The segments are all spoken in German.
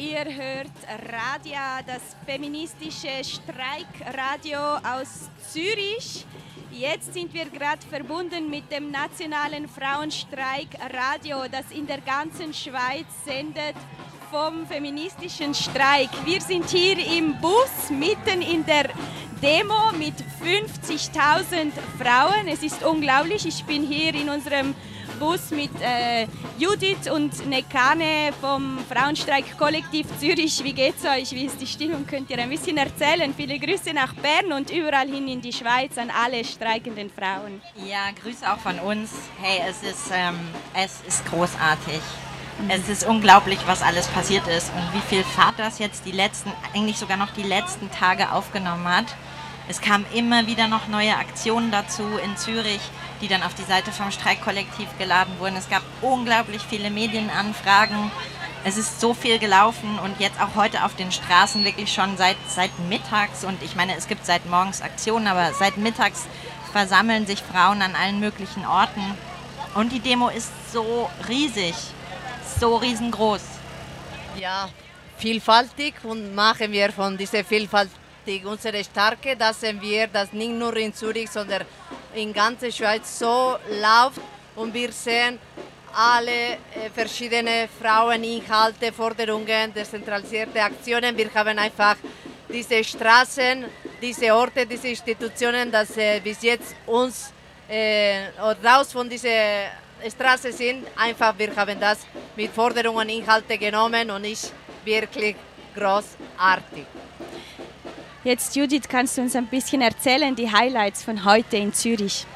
Ihr hört Radia, das feministische Streikradio aus Zürich. Jetzt sind wir gerade verbunden mit dem nationalen Frauenstreikradio, das in der ganzen Schweiz sendet vom feministischen Streik. Wir sind hier im Bus mitten in der Demo mit 50.000 Frauen. Es ist unglaublich. Ich bin hier in unserem Bus mit äh, Judith und Nekane vom Frauenstreik-Kollektiv Zürich. Wie geht's euch? Wie ist die Stimmung? Könnt ihr ein bisschen erzählen? Viele Grüße nach Bern und überall hin in die Schweiz an alle streikenden Frauen. Ja, Grüße auch von uns. Hey, es ist, ähm, es ist großartig. Mhm. Es ist unglaublich, was alles passiert ist und wie viel Fahrt das jetzt die letzten, eigentlich sogar noch die letzten Tage aufgenommen hat. Es kamen immer wieder noch neue Aktionen dazu in Zürich, die dann auf die Seite vom Streikkollektiv geladen wurden. Es gab unglaublich viele Medienanfragen. Es ist so viel gelaufen und jetzt auch heute auf den Straßen wirklich schon seit, seit mittags. Und ich meine, es gibt seit morgens Aktionen, aber seit mittags versammeln sich Frauen an allen möglichen Orten. Und die Demo ist so riesig, so riesengroß. Ja, vielfältig und machen wir von dieser Vielfalt unsere Stärke, dass wir das nicht nur in Zürich, sondern in ganzer Schweiz so läuft und wir sehen alle äh, verschiedene Fraueninhalte, Forderungen, dezentralisierte Aktionen. Wir haben einfach diese Straßen, diese Orte, diese Institutionen, dass äh, bis jetzt uns äh, raus von dieser Straße sind. Einfach, wir haben das mit Forderungen, Inhalte genommen und ist wirklich großartig. Jetzt, Judith, kannst du uns ein bisschen erzählen, die Highlights von heute in Zürich?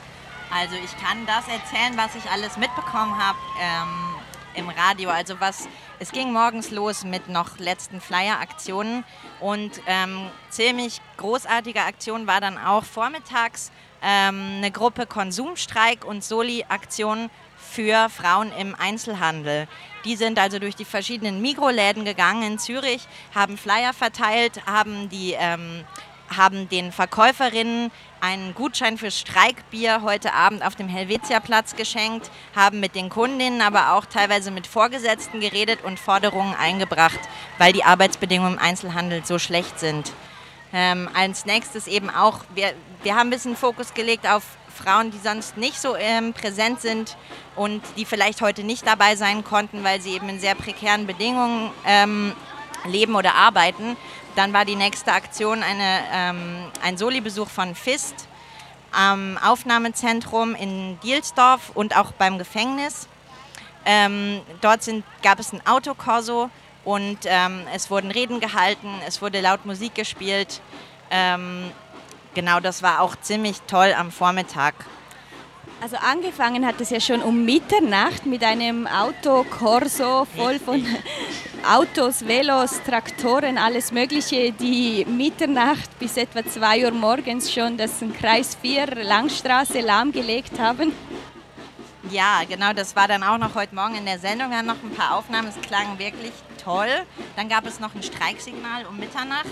Also ich kann das erzählen, was ich alles mitbekommen habe ähm, im Radio. Also was, es ging morgens los mit noch letzten Flyer-Aktionen und ähm, ziemlich großartige Aktion war dann auch vormittags ähm, eine Gruppe Konsumstreik und Soli-Aktion für Frauen im Einzelhandel. Die sind also durch die verschiedenen Mikroläden gegangen in Zürich, haben Flyer verteilt, haben, die, ähm, haben den Verkäuferinnen einen Gutschein für Streikbier heute Abend auf dem Helvetiaplatz geschenkt, haben mit den Kundinnen, aber auch teilweise mit Vorgesetzten geredet und Forderungen eingebracht, weil die Arbeitsbedingungen im Einzelhandel so schlecht sind. Ähm, als nächstes eben auch, wir, wir haben ein bisschen Fokus gelegt auf Frauen, die sonst nicht so ähm, präsent sind und die vielleicht heute nicht dabei sein konnten, weil sie eben in sehr prekären Bedingungen ähm, leben oder arbeiten. Dann war die nächste Aktion eine, ähm, ein Soli-Besuch von FIST am Aufnahmezentrum in Dielsdorf und auch beim Gefängnis. Ähm, dort sind, gab es ein Autokorso und ähm, es wurden Reden gehalten, es wurde laut Musik gespielt. Genau, das war auch ziemlich toll am Vormittag. Also angefangen hat es ja schon um Mitternacht mit einem Autokorso voll von Autos, Velos, Traktoren, alles Mögliche, die Mitternacht bis etwa 2 Uhr morgens schon das Kreis 4 Langstraße lahmgelegt haben. Ja, genau, das war dann auch noch heute Morgen in der Sendung. Wir haben noch ein paar Aufnahmen, es klang wirklich toll. Dann gab es noch ein Streiksignal um Mitternacht.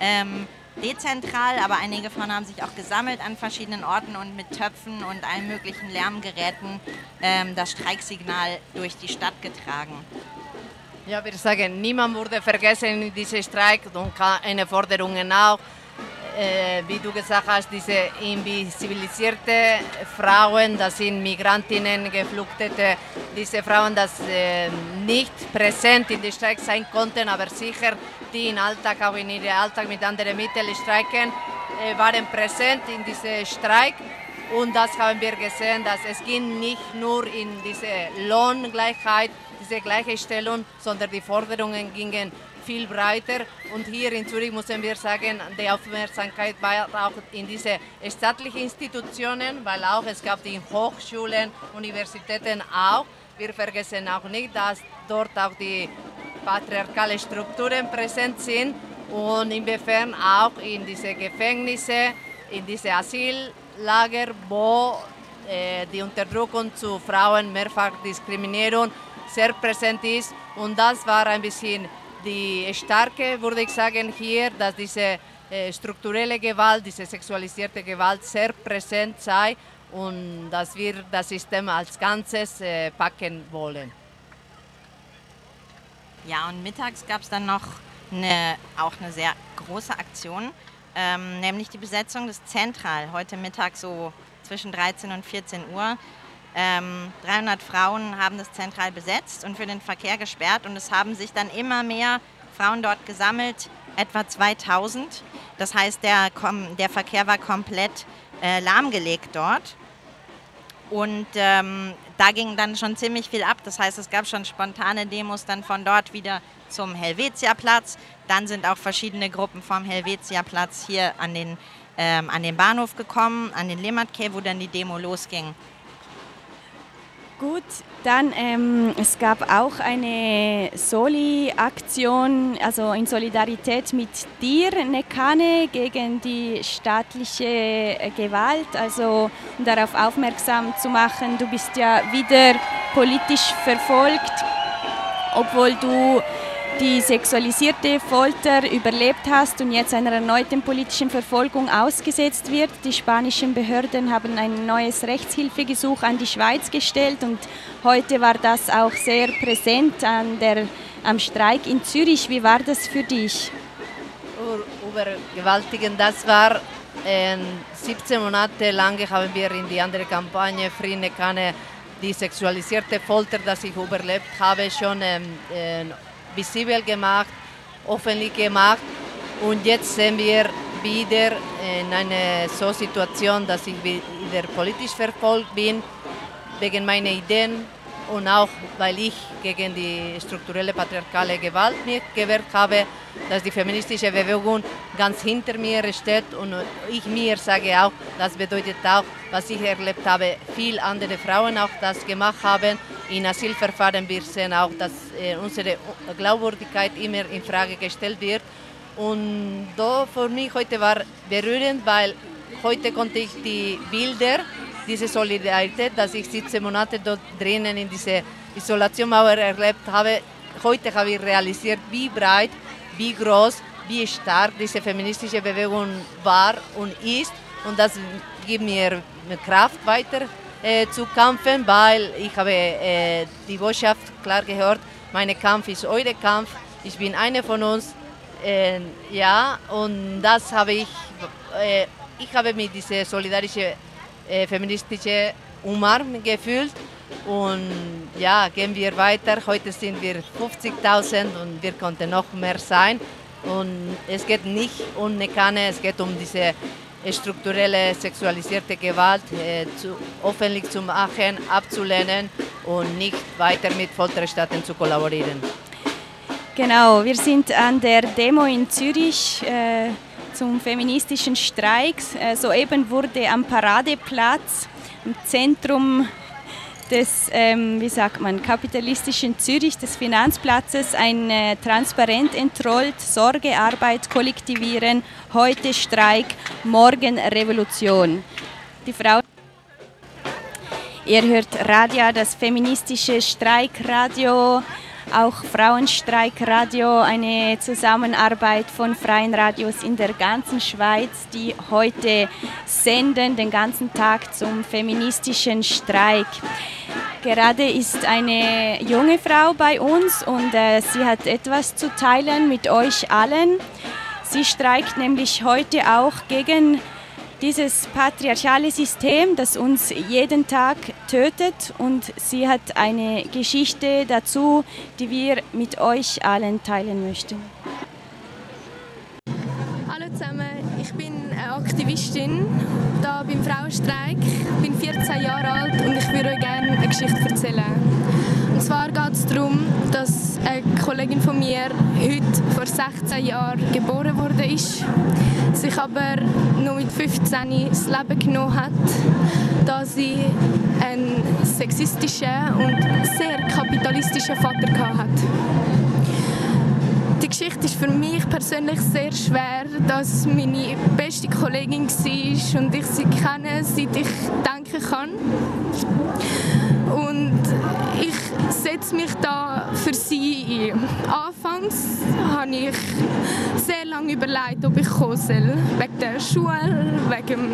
Ähm, dezentral, aber einige von haben sich auch gesammelt an verschiedenen Orten und mit Töpfen und allen möglichen Lärmgeräten ähm, das Streiksignal durch die Stadt getragen. Ja, wir sagen, niemand wurde vergessen in diesem Streik und keine Forderungen auch. Äh, wie du gesagt hast, diese invisibilisierte Frauen, das sind Migrantinnen, Geflüchtete, diese Frauen, die äh, nicht präsent in den Streik sein konnten, aber sicher die im Alltag, auch in ihrem Alltag mit anderen Mitteln streiken, äh, waren präsent in diesem Streik. Und das haben wir gesehen, dass es ging nicht nur in diese Lohngleichheit, diese Gleichstellung, sondern die Forderungen gingen viel breiter. Und hier in Zürich müssen wir sagen, die Aufmerksamkeit war auch in diese staatlichen Institutionen, weil auch es gab die Hochschulen, Universitäten auch. Wir vergessen auch nicht, dass dort auch die patriarchalen Strukturen präsent sind und inwiefern auch in diese Gefängnisse, in diese Asyllager, wo äh, die Unterdrückung zu Frauen, Mehrfachdiskriminierung sehr präsent ist. Und das war ein bisschen die starke, würde ich sagen, hier, dass diese äh, strukturelle Gewalt, diese sexualisierte Gewalt sehr präsent sei und dass wir das System als Ganzes äh, packen wollen. Ja, und mittags gab es dann noch eine, auch eine sehr große Aktion, ähm, nämlich die Besetzung des Zentral. Heute Mittag so zwischen 13 und 14 Uhr. Ähm, 300 Frauen haben das Zentral besetzt und für den Verkehr gesperrt und es haben sich dann immer mehr Frauen dort gesammelt, etwa 2000. Das heißt, der, der Verkehr war komplett äh, lahmgelegt dort. Und ähm, da ging dann schon ziemlich viel ab. Das heißt, es gab schon spontane Demos dann von dort wieder zum Helvetia-Platz. Dann sind auch verschiedene Gruppen vom Helvetia-Platz hier an den, ähm, an den Bahnhof gekommen, an den Limmatke, wo dann die Demo losging. Gut, dann ähm, es gab auch eine Soli-Aktion, also in Solidarität mit dir, Nekane, gegen die staatliche äh, Gewalt, also um darauf aufmerksam zu machen, du bist ja wieder politisch verfolgt, obwohl du die sexualisierte Folter überlebt hast und jetzt einer erneuten politischen Verfolgung ausgesetzt wird. Die spanischen Behörden haben ein neues Rechtshilfegesuch an die Schweiz gestellt und heute war das auch sehr präsent an der, am Streik in Zürich. Wie war das für dich? Übergewaltigend, das war äh, 17 Monate lang haben wir in die andere Kampagne Friede keine die sexualisierte Folter, das ich überlebt habe, schon ähm, äh, visibel gemacht, öffentlich gemacht. Und jetzt sind wir wieder in einer so Situation, dass ich wieder politisch verfolgt bin, wegen meiner Ideen und auch weil ich gegen die strukturelle patriarchale Gewalt mich gewehrt habe, dass die feministische Bewegung ganz hinter mir steht und ich mir sage auch, das bedeutet auch, was ich erlebt habe, viele andere Frauen auch das gemacht haben. In Asylverfahren wir sehen auch, dass äh, unsere Glaubwürdigkeit immer in Frage gestellt wird. Und da für mich heute war berührend, weil heute konnte ich die Bilder diese Solidarität, dass ich 17 Monate dort drinnen in dieser Isolationmauer erlebt habe. Heute habe ich realisiert, wie breit, wie groß, wie stark diese feministische Bewegung war und ist. Und das gibt mir Kraft weiter zu kämpfen, weil ich habe äh, die Botschaft klar gehört, mein Kampf ist euer Kampf, ich bin eine von uns. Äh, ja, und das habe ich, äh, ich habe mit dieser solidarischen feministische Umarmung gefühlt. Und ja, gehen wir weiter. Heute sind wir 50.000 und wir konnten noch mehr sein. Und es geht nicht um Nekane, es geht um diese strukturelle sexualisierte Gewalt äh, zu, öffentlich zu machen, abzulehnen und nicht weiter mit Folterstaaten zu kollaborieren. Genau, wir sind an der Demo in Zürich. Äh zum feministischen Streik. Äh, soeben wurde am Paradeplatz, im Zentrum des, ähm, wie sagt man, kapitalistischen Zürich, des Finanzplatzes, ein äh, Transparent entrollt, Sorge, Arbeit, Kollektivieren, heute Streik, morgen Revolution. Die Frau Ihr hört Radio, das feministische Streikradio auch Frauenstreikradio, eine Zusammenarbeit von freien Radios in der ganzen Schweiz, die heute senden den ganzen Tag zum feministischen Streik. Gerade ist eine junge Frau bei uns und äh, sie hat etwas zu teilen mit euch allen. Sie streikt nämlich heute auch gegen dieses patriarchale System, das uns jeden Tag tötet. Und sie hat eine Geschichte dazu, die wir mit euch allen teilen möchten. Hallo zusammen, ich bin eine Aktivistin da beim Frauenstreik. Ich bin 14 Jahre alt und ich würde euch gerne eine Geschichte erzählen. Und zwar geht es darum, dass eine Kollegin von mir heute vor 16 Jahren geboren wurde sich aber nur mit 15 das Leben genommen hat, da sie einen sexistischen und sehr kapitalistischen Vater hatte. Die Geschichte ist für mich persönlich sehr schwer, dass meine beste Kollegin war und ich sie kenne, seit ich denken kann. Und setze mich da für sie ein. Anfangs habe ich sehr lange überlegt, ob ich kommen soll. Wegen der Schule, wegen dem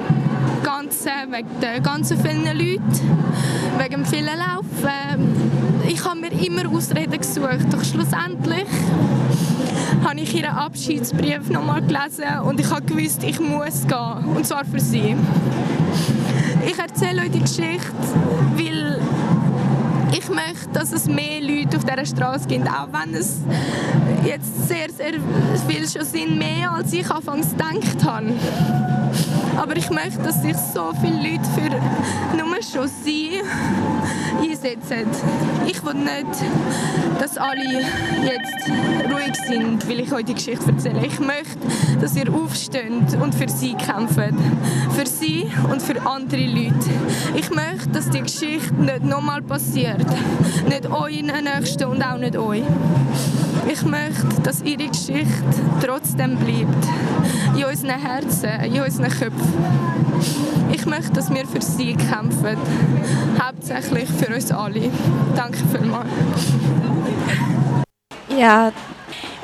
Ganzen, wegen den ganzen vielen Leuten, wegen dem vielen Laufen. ich habe mir immer Ausreden gesucht, doch schlussendlich habe ich ihren Abschiedsbrief nochmal gelesen und ich habe gewusst, ich muss gehen. Und zwar für sie. Ich erzähle euch die Geschichte, weil ich möchte, dass es mehr Leute auf dieser Straße gibt, auch wenn es jetzt sehr, sehr viel schon sind, mehr als ich anfangs gedacht habe. Aber ich möchte, dass sich so viele Leute für nur schon sie einsetzen. Ich will nicht, dass alle jetzt ruhig sind, weil ich euch die Geschichte erzähle. Ich möchte, dass ihr aufsteht und für sie kämpft. Für sie und für andere Leute. Ich möchte, dass die Geschichte nicht nochmal passiert. Nicht euren Nächsten und auch nicht euch. Ich möchte, dass ihre Geschichte trotzdem bleibt. In unseren Herzen, in unseren Köpfen. Ich möchte, dass wir für sie kämpfen. Hauptsächlich für uns alle. Danke vielmals. Ja,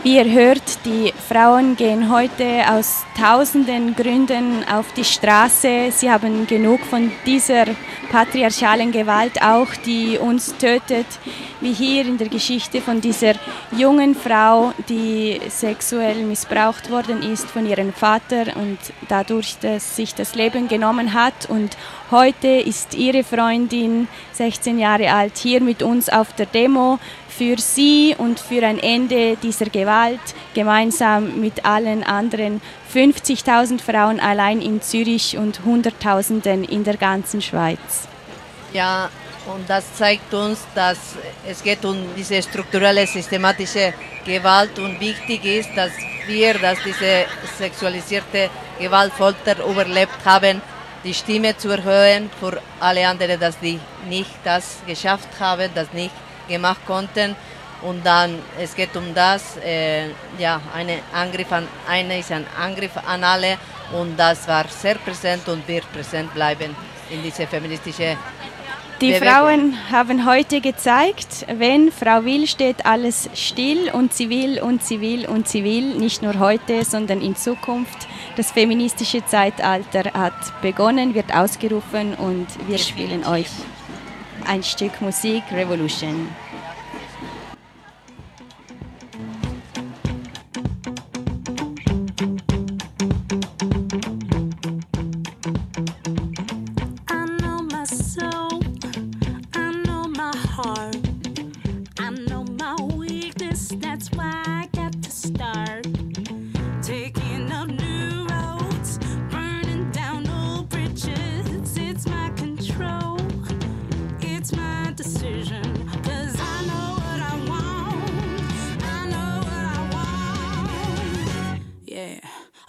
wie ihr hört, die Frauen gehen heute aus tausenden Gründen auf die Straße. Sie haben genug von dieser patriarchalen Gewalt auch, die uns tötet, wie hier in der Geschichte von dieser jungen Frau, die sexuell missbraucht worden ist von ihrem Vater und dadurch dass sich das Leben genommen hat. Und heute ist ihre Freundin, 16 Jahre alt, hier mit uns auf der Demo für sie und für ein Ende dieser Gewalt gemeinsam mit allen anderen 50.000 Frauen allein in Zürich und Hunderttausenden in der ganzen Schweiz. Ja, und das zeigt uns, dass es geht um diese strukturelle, systematische Gewalt und wichtig ist, dass wir, dass diese sexualisierte Gewalt, Folter überlebt haben, die Stimme zu erhöhen für alle anderen, dass die nicht das geschafft haben, das nicht gemacht konnten. Und dann, es geht um das, äh, ja, eine Angriff an, eine ist ein Angriff an alle und das war sehr präsent und wird präsent bleiben in diese feministische die Frauen haben heute gezeigt, wenn Frau will, steht alles still und will und will und will, nicht nur heute, sondern in Zukunft. Das feministische Zeitalter hat begonnen, wird ausgerufen und wir spielen euch ein Stück Musik Revolution.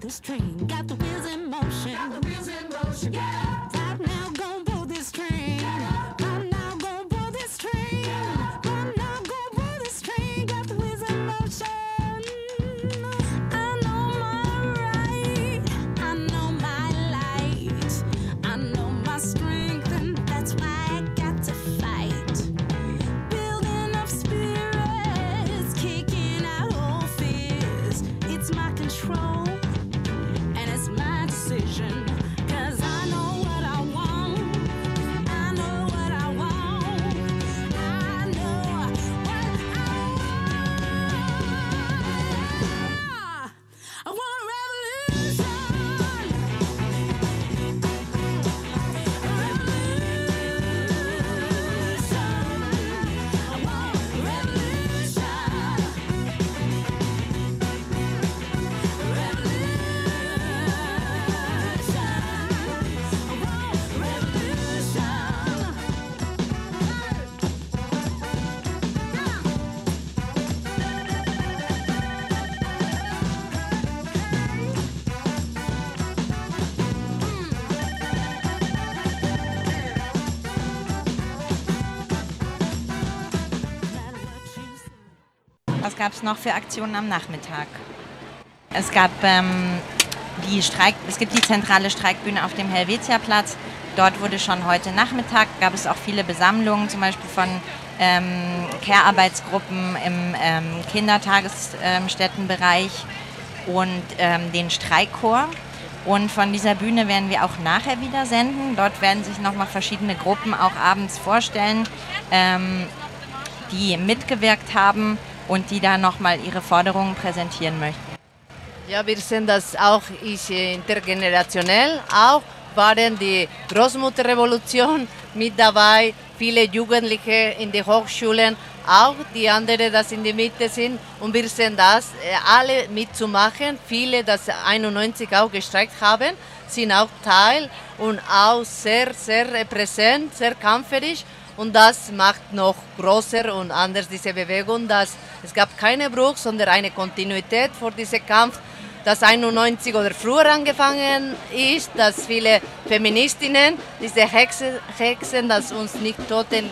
this train. Got the wheels in motion. Got the wheels in motion. Yeah, up. Right now, gonna pull this train. Get. Gab es noch für Aktionen am Nachmittag? Es gab ähm, die Streik, es gibt die zentrale Streikbühne auf dem Helvetiaplatz. Dort wurde schon heute Nachmittag, gab es auch viele Besammlungen, zum Beispiel von ähm, Care-Arbeitsgruppen im ähm, Kindertagesstättenbereich und ähm, den Streikchor. Und von dieser Bühne werden wir auch nachher wieder senden. Dort werden sich nochmal verschiedene Gruppen auch abends vorstellen, ähm, die mitgewirkt haben und die da nochmal ihre Forderungen präsentieren möchten. Ja, wir sehen das auch ist intergenerationell. Auch waren die Großmutterrevolution mit dabei, viele Jugendliche in den Hochschulen, auch die anderen, die in der Mitte sind. Und wir sehen das, äh, alle mitzumachen. Viele, die 91 auch gestreikt haben, sind auch Teil und auch sehr, sehr präsent, sehr kampferisch. Und das macht noch größer und anders diese Bewegung, dass es gab keine Bruch, sondern eine Kontinuität vor diesem Kampf das 91 oder früher angefangen ist, dass viele Feministinnen diese Hexen, Hexen das uns nicht toten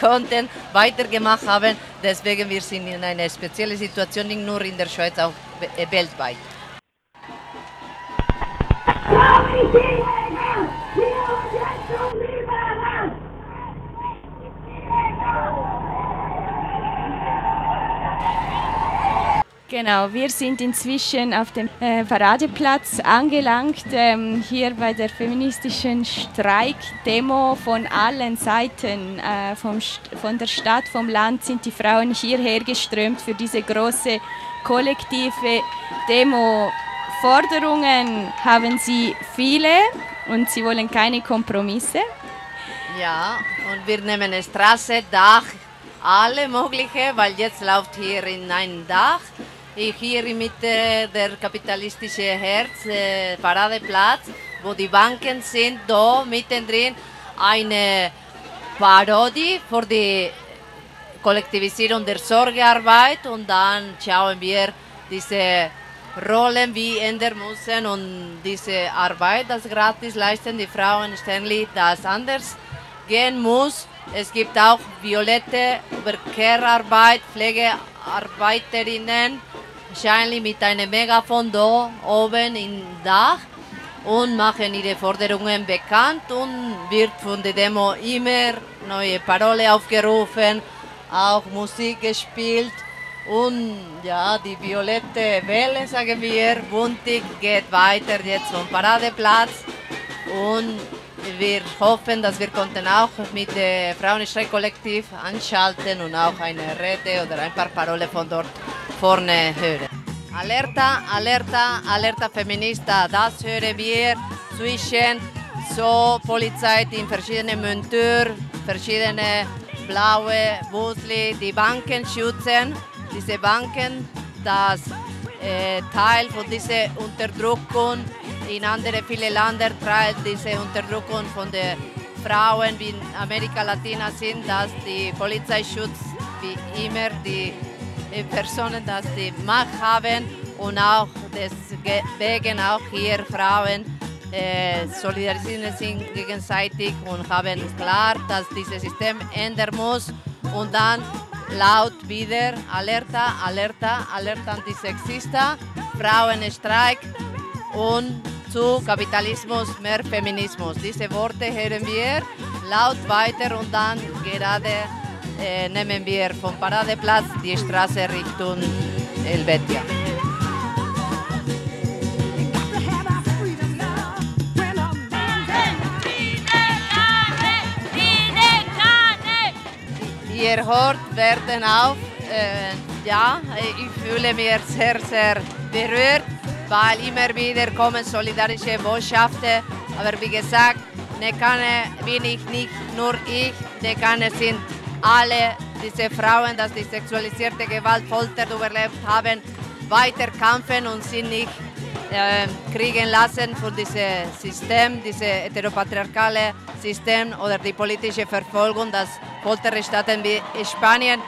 konnten, weitergemacht haben. Deswegen wir sind in einer speziellen Situation, nicht nur in der Schweiz, auch weltweit. Genau, wir sind inzwischen auf dem äh, Paradeplatz angelangt, ähm, hier bei der feministischen Streikdemo von allen Seiten, äh, vom von der Stadt, vom Land sind die Frauen hierher geströmt für diese große kollektive Demo. Forderungen haben sie viele und sie wollen keine Kompromisse. Ja, und wir nehmen Straße, Dach, alle mögliche, weil jetzt läuft hier in ein Dach hier in Mitte der kapitalistische Herz, äh, Paradeplatz, wo die Banken sind, da mittendrin eine Parodie für die Kollektivisierung der Sorgearbeit und dann schauen wir diese Rollen wie ändern müssen und diese Arbeit, das gratis leisten die Frauen ständig, das anders gehen muss. Es gibt auch violette Care-Arbeit, Pflegearbeiterinnen, wahrscheinlich mit einem Megafon da oben im Dach und machen ihre Forderungen bekannt und wird von der Demo immer neue Parole aufgerufen, auch Musik gespielt und ja, die violette Welle, sagen wir, buntig geht weiter jetzt vom Paradeplatz und wir hoffen, dass wir konnten auch mit dem Frauenstreikkollektiv anschalten und auch eine Rede oder ein paar Parole von dort vorne hören. Alerta, Alerta, Alerta Feminista, das hören wir zwischen so Polizei in verschiedenen Montur, verschiedene blaue Busli, die Banken schützen, diese Banken, das äh, Teil von dieser Unterdrückung in andere viele Länder teilt diese Unterdrückung von den Frauen wie in Amerika Latina sind, dass die Polizei schützt wie immer die Personen, dass die Macht haben und auch deswegen auch hier Frauen äh, solidarisieren sich gegenseitig und haben klar, dass dieses System ändern muss. Und dann laut wieder Alerta, Alerta, Alerta Antisexista, Frauenstreik und zu Kapitalismus mehr Feminismus. Diese Worte hören wir laut weiter und dann gerade äh, nehmen wir vom Paradeplatz die Straße Richtung Helvetia. Ihr hört, werden auch, äh, ja, ich fühle mich sehr, sehr berührt, weil immer wieder kommen solidarische Botschaften. Aber wie gesagt, Nekane bin ich nicht nur ich, Nekane sind alle diese Frauen, die die sexualisierte Gewalt, Folter überlebt haben, weiter kämpfen und sind nicht äh, kriegen lassen von diesem System, diesem heteropatriarchale System oder die politische Verfolgung, das Folterstaaten wie Spanien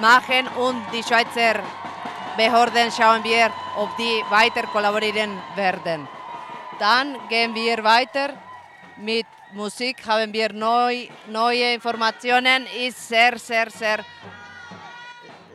machen und die Schweizer Behörden schauen wir, ob die weiter kollaborieren werden. Dann gehen wir weiter mit Musik haben wir neu, neue Informationen, ist sehr, sehr, sehr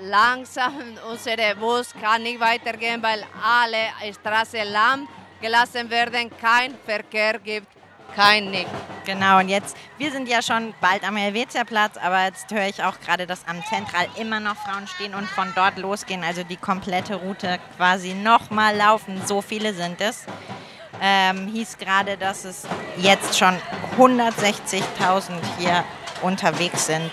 langsam, unser Bus kann nicht weitergehen, weil alle Straßen lahm gelassen werden, kein Verkehr gibt, kein nichts. Genau, und jetzt, wir sind ja schon bald am Helvetiaplatz, aber jetzt höre ich auch gerade, dass am Zentral immer noch Frauen stehen und von dort losgehen, also die komplette Route quasi nochmal laufen. So viele sind es. Ähm, hieß gerade, dass es jetzt schon 160.000 hier unterwegs sind.